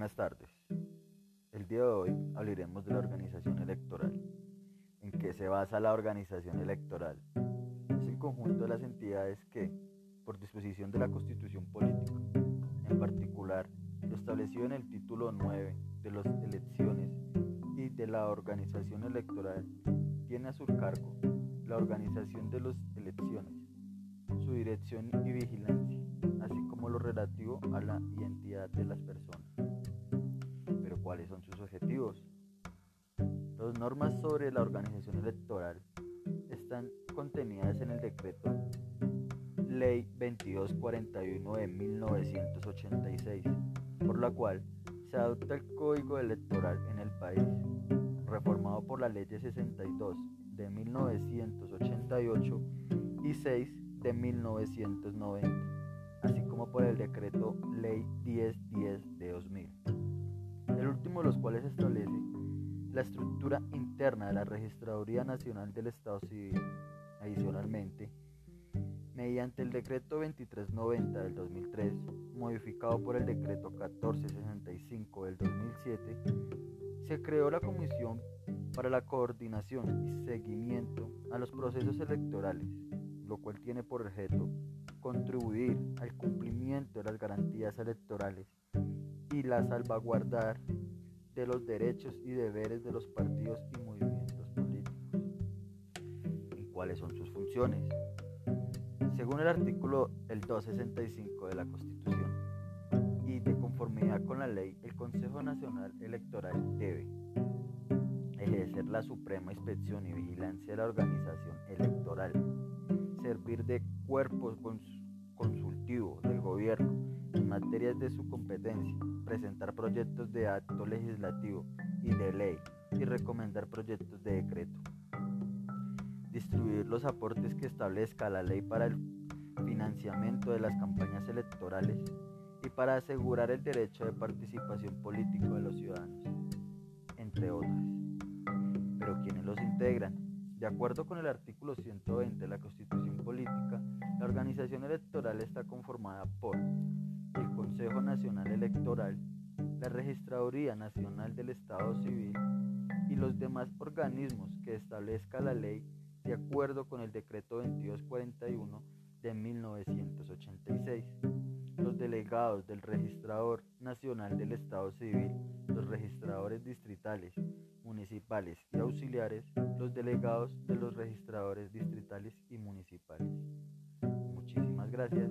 Buenas tardes. El día de hoy hablaremos de la organización electoral. ¿En qué se basa la organización electoral? Es el conjunto de las entidades que, por disposición de la Constitución Política, en particular lo establecido en el título 9 de las elecciones y de la organización electoral, tiene a su cargo la organización de las elecciones, su dirección y vigilancia, así como lo relativo a la identidad de las personas. ¿Cuáles son sus objetivos? Las normas sobre la organización electoral están contenidas en el decreto Ley 2241 de 1986, por la cual se adopta el Código Electoral en el país, reformado por la Ley 62 de 1988 y 6 de 1990, así como por el decreto Ley 1010 de 2000, el último de los cuales establece la estructura interna de la Registraduría Nacional del Estado Civil. Adicionalmente, mediante el decreto 2390 del 2003, modificado por el decreto 1465 del 2007, se creó la Comisión para la Coordinación y Seguimiento a los Procesos Electorales, lo cual tiene por objeto contribuir al cumplimiento de las garantías electorales y la salvaguardar de los derechos y deberes de los partidos y movimientos políticos. ¿Y cuáles son sus funciones? Según el artículo el 265 de la Constitución y de conformidad con la ley, el Consejo Nacional Electoral debe ejercer la suprema inspección y vigilancia de la organización electoral, servir de cuerpo consultivo del gobierno materias de su competencia, presentar proyectos de acto legislativo y de ley y recomendar proyectos de decreto. Distribuir los aportes que establezca la ley para el financiamiento de las campañas electorales y para asegurar el derecho de participación político de los ciudadanos, entre otras. Pero ¿quiénes los integran? De acuerdo con el artículo 120 de la Constitución Política, la organización electoral está conformada por el Consejo Nacional Electoral, la Registraduría Nacional del Estado Civil y los demás organismos que establezca la ley de acuerdo con el decreto 2241 de 1986. Los delegados del Registrador Nacional del Estado Civil, los registradores distritales, municipales y auxiliares, los delegados de los registradores distritales y municipales. Muchísimas gracias.